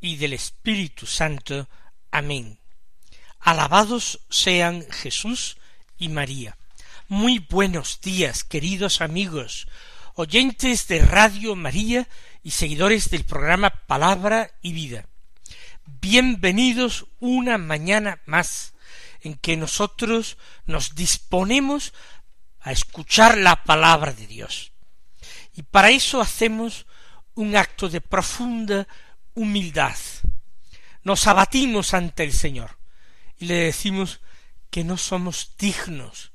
y del Espíritu Santo. Amén. Alabados sean Jesús y María. Muy buenos días, queridos amigos, oyentes de Radio María y seguidores del programa Palabra y Vida. Bienvenidos una mañana más en que nosotros nos disponemos a escuchar la palabra de Dios. Y para eso hacemos un acto de profunda humildad. Nos abatimos ante el Señor y le decimos que no somos dignos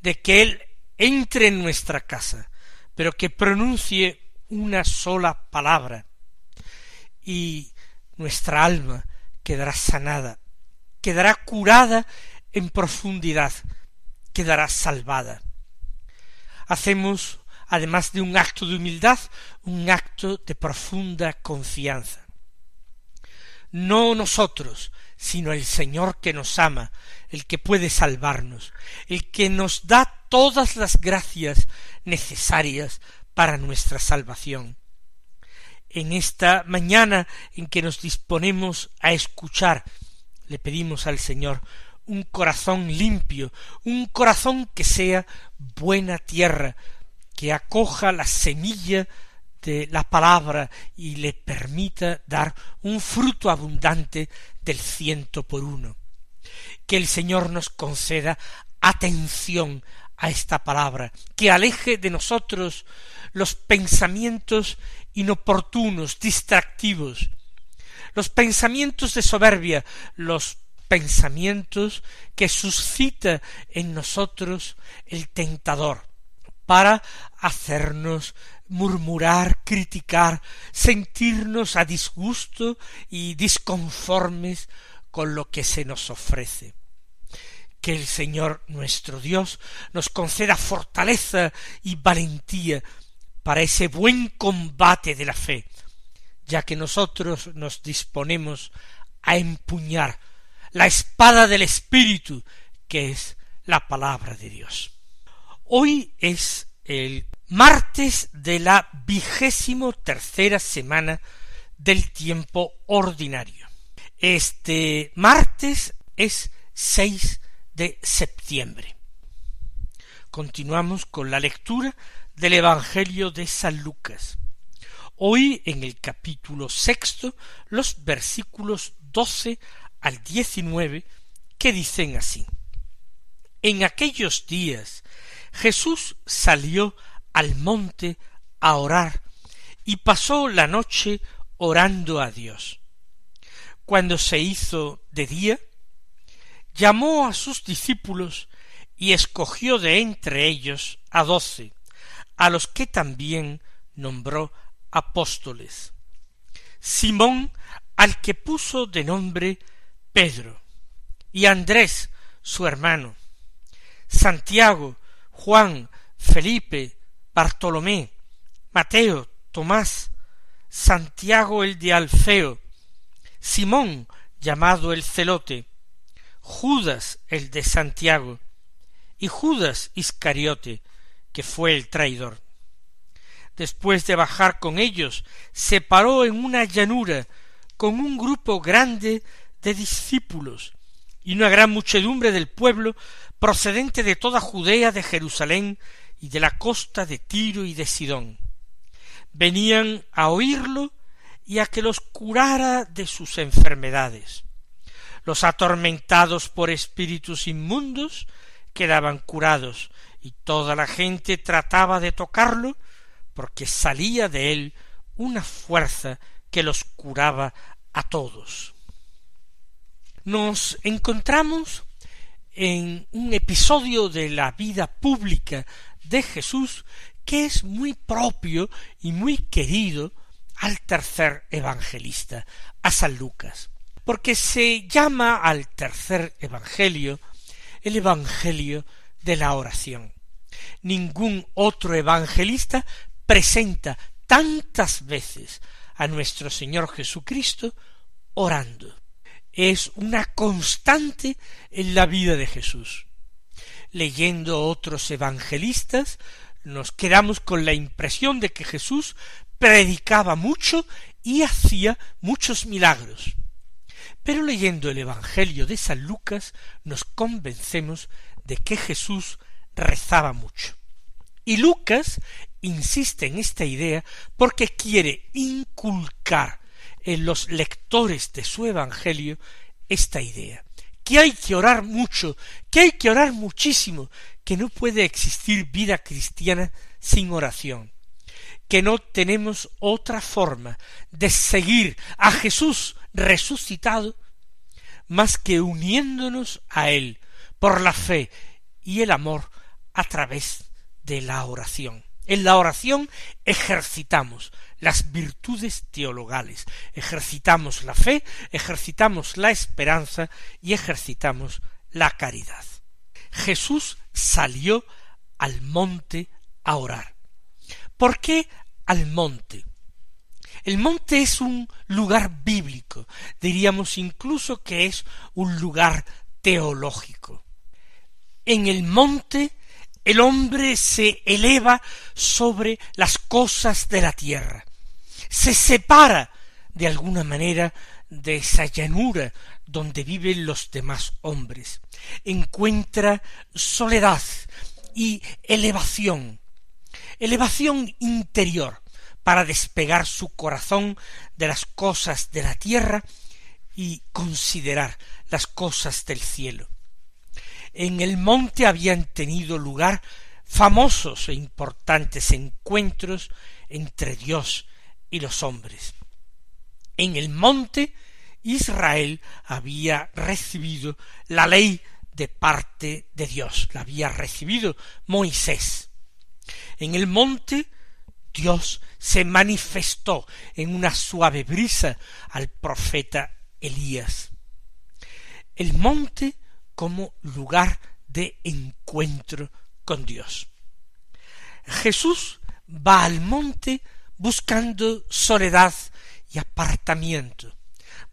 de que Él entre en nuestra casa, pero que pronuncie una sola palabra y nuestra alma quedará sanada, quedará curada en profundidad, quedará salvada. Hacemos además de un acto de humildad, un acto de profunda confianza. No nosotros, sino el Señor que nos ama, el que puede salvarnos, el que nos da todas las gracias necesarias para nuestra salvación. En esta mañana en que nos disponemos a escuchar, le pedimos al Señor un corazón limpio, un corazón que sea buena tierra que acoja la semilla de la palabra y le permita dar un fruto abundante del ciento por uno. Que el Señor nos conceda atención a esta palabra, que aleje de nosotros los pensamientos inoportunos, distractivos, los pensamientos de soberbia, los pensamientos que suscita en nosotros el tentador, para hacernos murmurar, criticar, sentirnos a disgusto y disconformes con lo que se nos ofrece. Que el Señor nuestro Dios nos conceda fortaleza y valentía para ese buen combate de la fe, ya que nosotros nos disponemos a empuñar la espada del Espíritu, que es la palabra de Dios. Hoy es el martes de la vigésimo tercera semana del tiempo ordinario. Este martes es 6 de septiembre. Continuamos con la lectura del Evangelio de San Lucas. Hoy en el capítulo sexto los versículos doce al diecinueve que dicen así. En aquellos días Jesús salió al monte a orar y pasó la noche orando a Dios. Cuando se hizo de día, llamó a sus discípulos y escogió de entre ellos a doce, a los que también nombró apóstoles. Simón, al que puso de nombre Pedro, y Andrés, su hermano, Santiago, Juan, Felipe, Bartolomé, Mateo, Tomás, Santiago el de Alfeo, Simón llamado el celote, Judas el de Santiago, y Judas Iscariote, que fue el traidor. Después de bajar con ellos, se paró en una llanura con un grupo grande de discípulos y una gran muchedumbre del pueblo procedente de toda Judea, de Jerusalén y de la costa de Tiro y de Sidón. Venían a oírlo y a que los curara de sus enfermedades. Los atormentados por espíritus inmundos quedaban curados, y toda la gente trataba de tocarlo, porque salía de él una fuerza que los curaba a todos. Nos encontramos en un episodio de la vida pública de Jesús que es muy propio y muy querido al tercer evangelista, a San Lucas. porque se llama al tercer Evangelio el Evangelio de la oración. Ningún otro evangelista presenta tantas veces a nuestro Señor Jesucristo orando. Es una constante en la vida de Jesús. Leyendo otros evangelistas, nos quedamos con la impresión de que Jesús predicaba mucho y hacía muchos milagros. Pero leyendo el Evangelio de San Lucas nos convencemos de que Jesús rezaba mucho. Y Lucas insiste en esta idea porque quiere inculcar en los lectores de su Evangelio esta idea, que hay que orar mucho, que hay que orar muchísimo, que no puede existir vida cristiana sin oración, que no tenemos otra forma de seguir a Jesús resucitado más que uniéndonos a Él por la fe y el amor a través de la oración. En la oración ejercitamos las virtudes teologales, ejercitamos la fe, ejercitamos la esperanza y ejercitamos la caridad. Jesús salió al monte a orar. ¿Por qué al monte? El monte es un lugar bíblico, diríamos incluso que es un lugar teológico. En el monte el hombre se eleva sobre las cosas de la tierra, se separa de alguna manera de esa llanura donde viven los demás hombres, encuentra soledad y elevación, elevación interior para despegar su corazón de las cosas de la tierra y considerar las cosas del cielo. En el monte habían tenido lugar famosos e importantes encuentros entre Dios y los hombres. En el monte Israel había recibido la ley de parte de Dios, la había recibido Moisés. En el monte Dios se manifestó en una suave brisa al profeta Elías. El monte como lugar de encuentro con Dios. Jesús va al monte buscando soledad y apartamiento,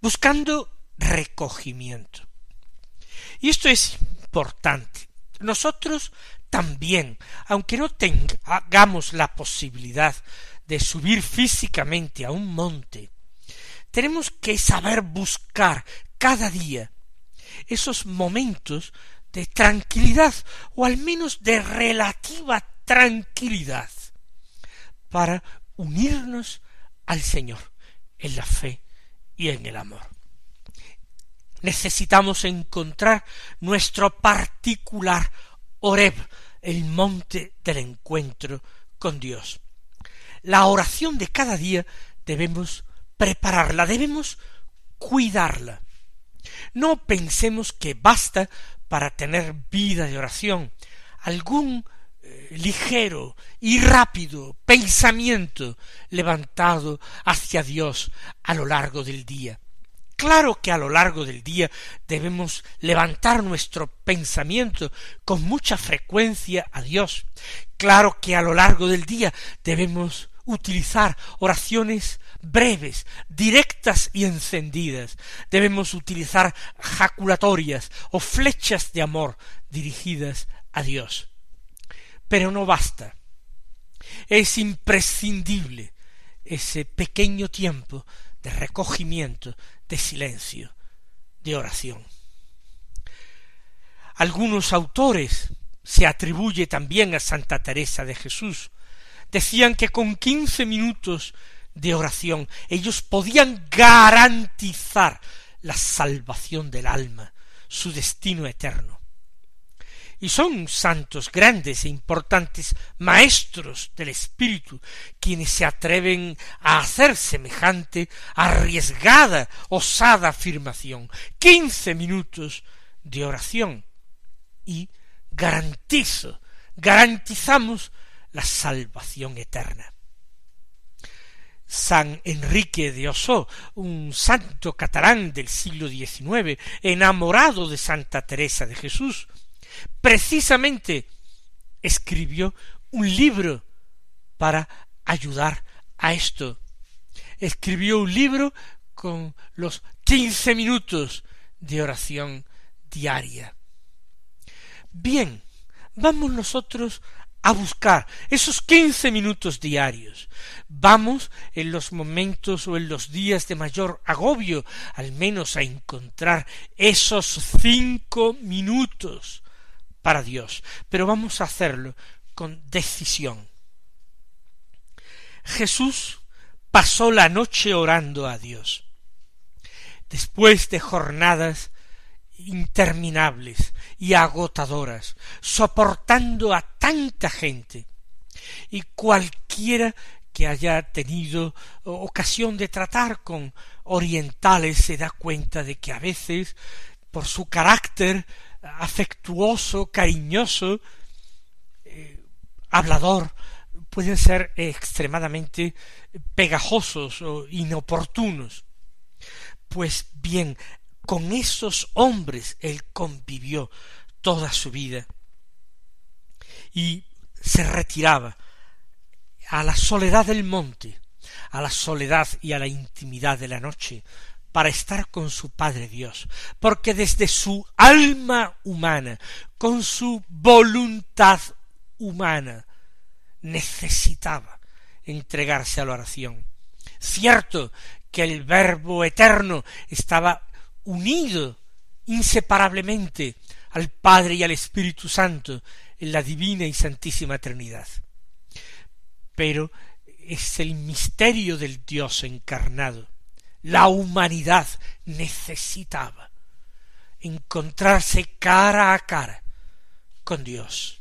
buscando recogimiento. Y esto es importante. Nosotros también, aunque no tengamos la posibilidad de subir físicamente a un monte, tenemos que saber buscar cada día esos momentos de tranquilidad o al menos de relativa tranquilidad para unirnos al Señor en la fe y en el amor. Necesitamos encontrar nuestro particular Oreb, el monte del encuentro con Dios. La oración de cada día debemos prepararla, debemos cuidarla. No pensemos que basta para tener vida de oración algún eh, ligero y rápido pensamiento levantado hacia Dios a lo largo del día. Claro que a lo largo del día debemos levantar nuestro pensamiento con mucha frecuencia a Dios. Claro que a lo largo del día debemos utilizar oraciones breves, directas y encendidas. Debemos utilizar jaculatorias o flechas de amor dirigidas a Dios. Pero no basta. Es imprescindible ese pequeño tiempo de recogimiento, de silencio, de oración. Algunos autores se atribuye también a Santa Teresa de Jesús. Decían que con quince minutos de oración. Ellos podían garantizar la salvación del alma, su destino eterno. Y son santos grandes e importantes maestros del Espíritu quienes se atreven a hacer semejante arriesgada, osada afirmación. Quince minutos de oración y garantizo, garantizamos la salvación eterna San Enrique de Osó, un santo catalán del siglo XIX, enamorado de Santa Teresa de Jesús, precisamente escribió un libro para ayudar a esto. Escribió un libro con los quince minutos de oración diaria. Bien, vamos nosotros a buscar esos quince minutos diarios. Vamos en los momentos o en los días de mayor agobio, al menos a encontrar esos cinco minutos para Dios, pero vamos a hacerlo con decisión. Jesús pasó la noche orando a Dios. Después de jornadas interminables y agotadoras, soportando a tanta gente. Y cualquiera que haya tenido ocasión de tratar con orientales se da cuenta de que a veces, por su carácter afectuoso, cariñoso, eh, hablador, pueden ser extremadamente pegajosos o inoportunos. Pues bien, con esos hombres él convivió toda su vida y se retiraba a la soledad del monte, a la soledad y a la intimidad de la noche, para estar con su Padre Dios, porque desde su alma humana, con su voluntad humana, necesitaba entregarse a la oración. Cierto que el Verbo eterno estaba unido inseparablemente al Padre y al Espíritu Santo en la divina y santísima Trinidad. Pero es el misterio del Dios encarnado. La humanidad necesitaba encontrarse cara a cara con Dios.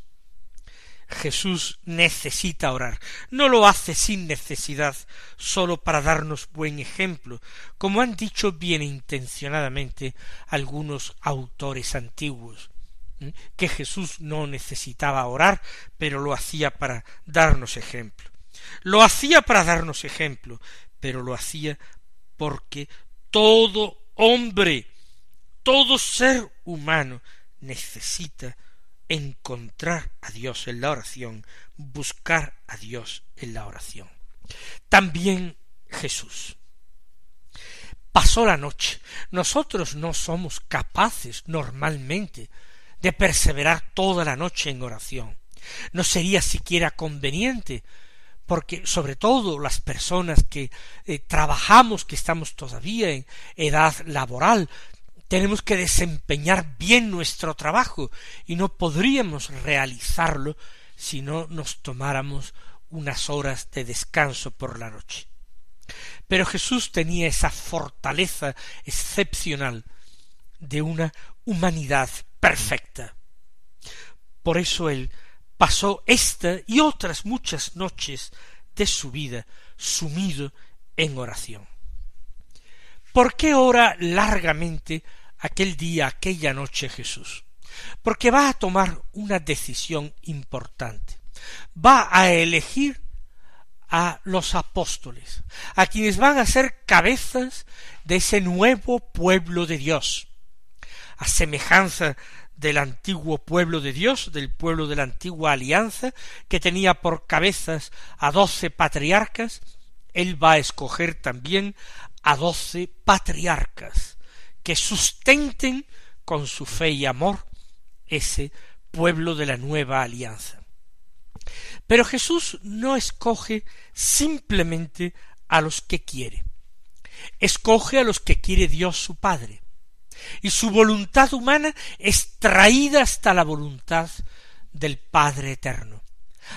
Jesús necesita orar. No lo hace sin necesidad, sólo para darnos buen ejemplo, como han dicho bien intencionadamente algunos autores antiguos, que Jesús no necesitaba orar, pero lo hacía para darnos ejemplo. Lo hacía para darnos ejemplo, pero lo hacía porque todo hombre, todo ser humano necesita encontrar a Dios en la oración, buscar a Dios en la oración. También Jesús. Pasó la noche. Nosotros no somos capaces normalmente de perseverar toda la noche en oración. No sería siquiera conveniente, porque sobre todo las personas que eh, trabajamos, que estamos todavía en edad laboral, tenemos que desempeñar bien nuestro trabajo y no podríamos realizarlo si no nos tomáramos unas horas de descanso por la noche. Pero Jesús tenía esa fortaleza excepcional de una humanidad perfecta. Por eso él pasó esta y otras muchas noches de su vida sumido en oración. ¿Por qué ora largamente aquel día, aquella noche Jesús? Porque va a tomar una decisión importante. Va a elegir a los apóstoles, a quienes van a ser cabezas de ese nuevo pueblo de Dios. A semejanza del antiguo pueblo de Dios, del pueblo de la antigua alianza, que tenía por cabezas a doce patriarcas, él va a escoger también a doce patriarcas que sustenten con su fe y amor ese pueblo de la nueva alianza. Pero Jesús no escoge simplemente a los que quiere, escoge a los que quiere Dios su Padre, y su voluntad humana es traída hasta la voluntad del Padre eterno,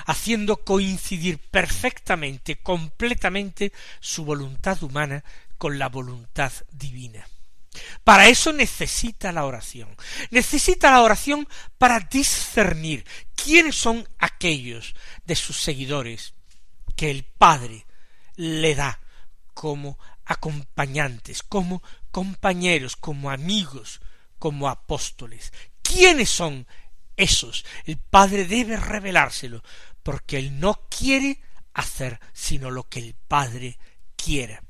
haciendo coincidir perfectamente, completamente su voluntad humana con la voluntad divina. Para eso necesita la oración. Necesita la oración para discernir quiénes son aquellos de sus seguidores que el Padre le da como acompañantes, como compañeros, como amigos, como apóstoles. ¿Quiénes son esos? El Padre debe revelárselo, porque Él no quiere hacer sino lo que el Padre quiera.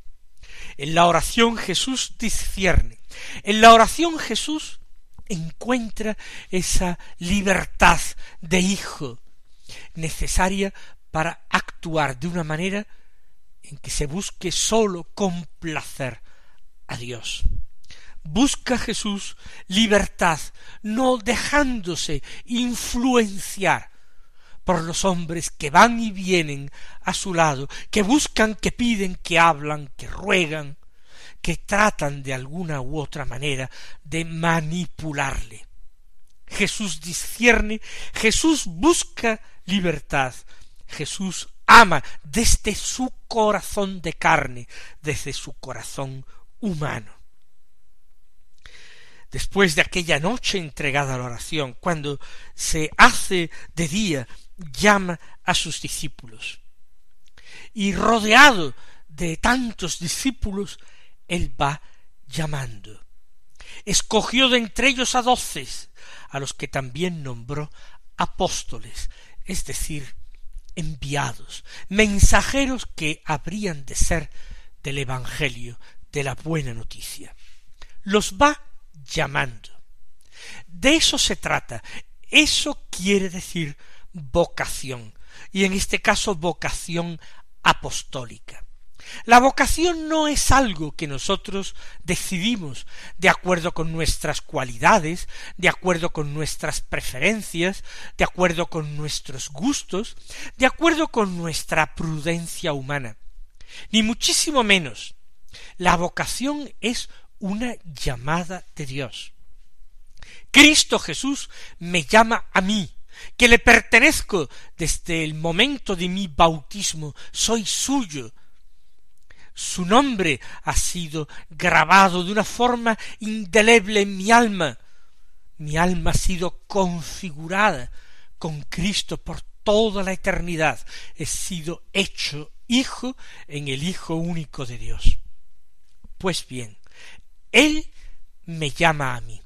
En la oración Jesús discierne. En la oración Jesús encuentra esa libertad de hijo necesaria para actuar de una manera en que se busque sólo complacer a Dios. Busca Jesús libertad, no dejándose influenciar por los hombres que van y vienen a su lado, que buscan, que piden, que hablan, que ruegan, que tratan de alguna u otra manera de manipularle. Jesús discierne, Jesús busca libertad, Jesús ama desde su corazón de carne, desde su corazón humano. Después de aquella noche entregada a la oración, cuando se hace de día, llama a sus discípulos. Y rodeado de tantos discípulos, él va llamando. Escogió de entre ellos a doce, a los que también nombró apóstoles, es decir, enviados, mensajeros que habrían de ser del Evangelio, de la buena noticia. Los va llamando. De eso se trata. Eso quiere decir vocación, y en este caso vocación apostólica. La vocación no es algo que nosotros decidimos de acuerdo con nuestras cualidades, de acuerdo con nuestras preferencias, de acuerdo con nuestros gustos, de acuerdo con nuestra prudencia humana, ni muchísimo menos. La vocación es una llamada de Dios. Cristo Jesús me llama a mí, que le pertenezco desde el momento de mi bautismo, soy suyo, su nombre ha sido grabado de una forma indeleble en mi alma. Mi alma ha sido configurada con Cristo por toda la eternidad. He sido hecho hijo en el Hijo único de Dios. Pues bien, Él me llama a mí,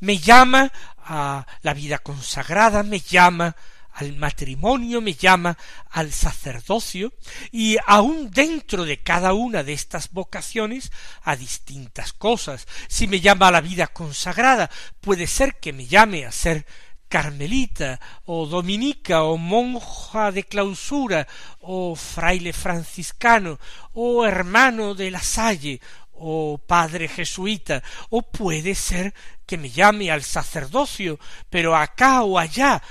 me llama a la vida consagrada, me llama al matrimonio, me llama al sacerdocio, y aun dentro de cada una de estas vocaciones a distintas cosas. Si me llama a la vida consagrada, puede ser que me llame a ser carmelita o dominica o monja de clausura o fraile franciscano o hermano de la salle o padre jesuita, o puede ser que me llame al sacerdocio, pero acá o allá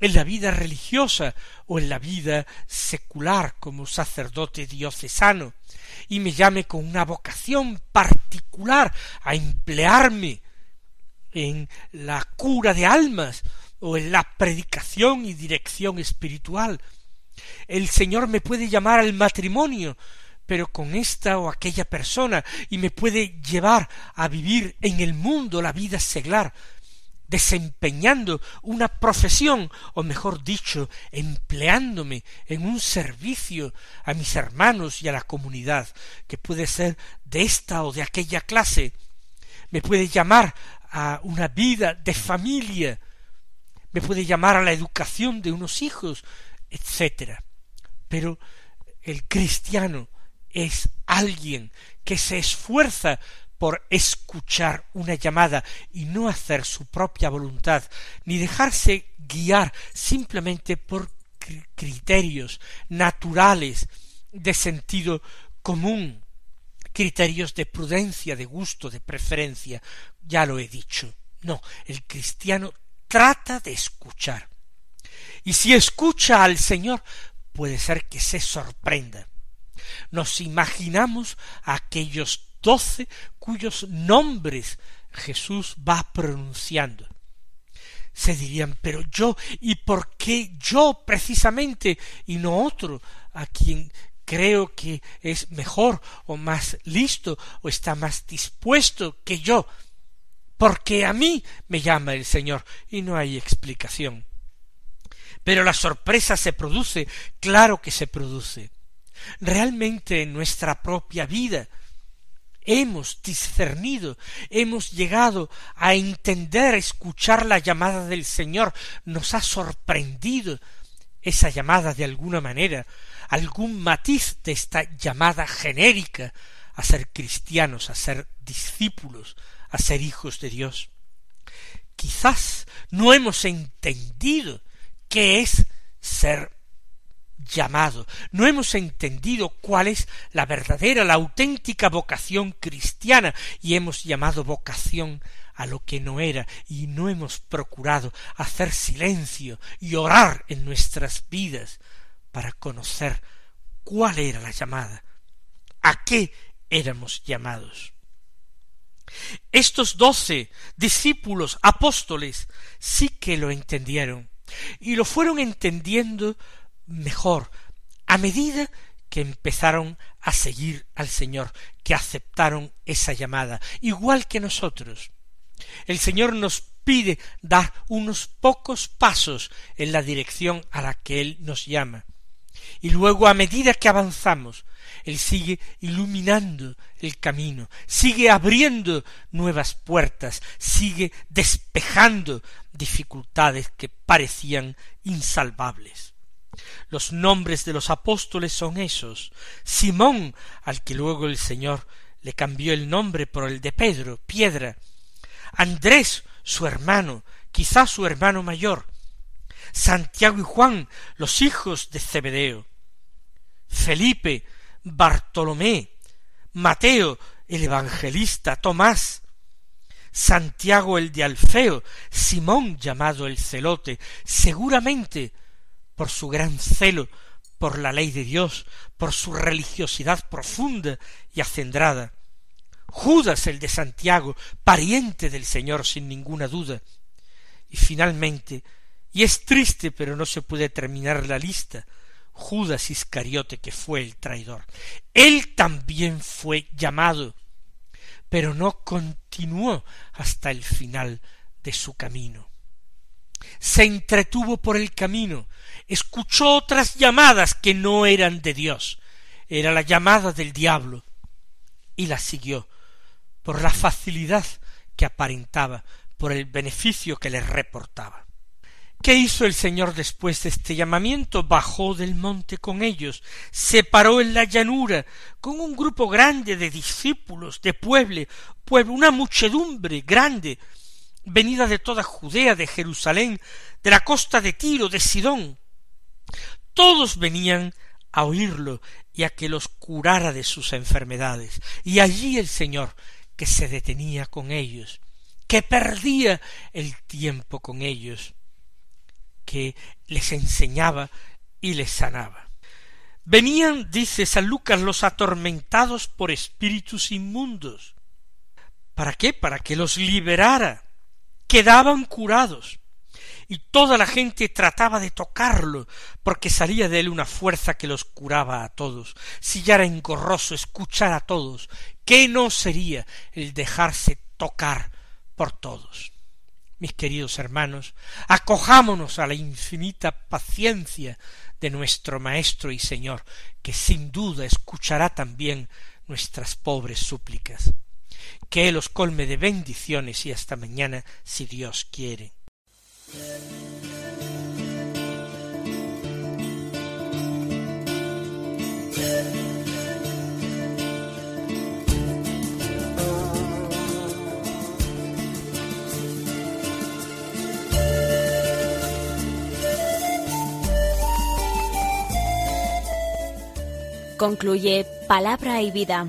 en la vida religiosa o en la vida secular como sacerdote diocesano, y me llame con una vocación particular a emplearme en la cura de almas o en la predicación y dirección espiritual. El Señor me puede llamar al matrimonio, pero con esta o aquella persona, y me puede llevar a vivir en el mundo la vida seglar, desempeñando una profesión, o mejor dicho, empleándome en un servicio a mis hermanos y a la comunidad, que puede ser de esta o de aquella clase, me puede llamar a una vida de familia, me puede llamar a la educación de unos hijos, etc. Pero el cristiano es alguien que se esfuerza por escuchar una llamada y no hacer su propia voluntad, ni dejarse guiar simplemente por criterios naturales de sentido común, criterios de prudencia, de gusto, de preferencia, ya lo he dicho. No, el cristiano trata de escuchar. Y si escucha al Señor, puede ser que se sorprenda. Nos imaginamos a aquellos doce cuyos nombres Jesús va pronunciando. Se dirían, pero yo, ¿y por qué yo precisamente y no otro a quien creo que es mejor o más listo o está más dispuesto que yo? Porque a mí me llama el Señor y no hay explicación. Pero la sorpresa se produce, claro que se produce. Realmente en nuestra propia vida hemos discernido, hemos llegado a entender, escuchar la llamada del Señor, nos ha sorprendido esa llamada de alguna manera, algún matiz de esta llamada genérica a ser cristianos, a ser discípulos, a ser hijos de Dios. Quizás no hemos entendido qué es ser llamado, no hemos entendido cuál es la verdadera, la auténtica vocación cristiana, y hemos llamado vocación a lo que no era, y no hemos procurado hacer silencio y orar en nuestras vidas para conocer cuál era la llamada, a qué éramos llamados. Estos doce discípulos apóstoles sí que lo entendieron, y lo fueron entendiendo mejor a medida que empezaron a seguir al Señor, que aceptaron esa llamada, igual que nosotros. El Señor nos pide dar unos pocos pasos en la dirección a la que Él nos llama. Y luego, a medida que avanzamos, Él sigue iluminando el camino, sigue abriendo nuevas puertas, sigue despejando dificultades que parecían insalvables. Los nombres de los apóstoles son esos. Simón, al que luego el Señor le cambió el nombre por el de Pedro, piedra. Andrés, su hermano, quizá su hermano mayor. Santiago y Juan, los hijos de Zebedeo. Felipe, Bartolomé, Mateo, el evangelista, Tomás, Santiago el de Alfeo, Simón llamado el celote, seguramente por su gran celo por la ley de Dios, por su religiosidad profunda y acendrada. Judas el de Santiago, pariente del Señor sin ninguna duda. Y finalmente, y es triste pero no se puede terminar la lista, Judas Iscariote que fue el traidor. Él también fue llamado, pero no continuó hasta el final de su camino se entretuvo por el camino, escuchó otras llamadas que no eran de Dios, era la llamada del diablo, y la siguió, por la facilidad que aparentaba, por el beneficio que le reportaba. ¿Qué hizo el Señor después de este llamamiento? Bajó del monte con ellos, se paró en la llanura, con un grupo grande de discípulos, de pueblo, pueblo, una muchedumbre grande, venida de toda Judea, de Jerusalén, de la costa de Tiro, de Sidón. Todos venían a oírlo y a que los curara de sus enfermedades. Y allí el Señor, que se detenía con ellos, que perdía el tiempo con ellos, que les enseñaba y les sanaba. Venían, dice San Lucas, los atormentados por espíritus inmundos. ¿Para qué? Para que los liberara quedaban curados y toda la gente trataba de tocarlo, porque salía de él una fuerza que los curaba a todos. Si ya era engorroso escuchar a todos, ¿qué no sería el dejarse tocar por todos? Mis queridos hermanos, acojámonos a la infinita paciencia de nuestro Maestro y Señor, que sin duda escuchará también nuestras pobres súplicas que Él os colme de bendiciones y hasta mañana si Dios quiere. Concluye Palabra y Vida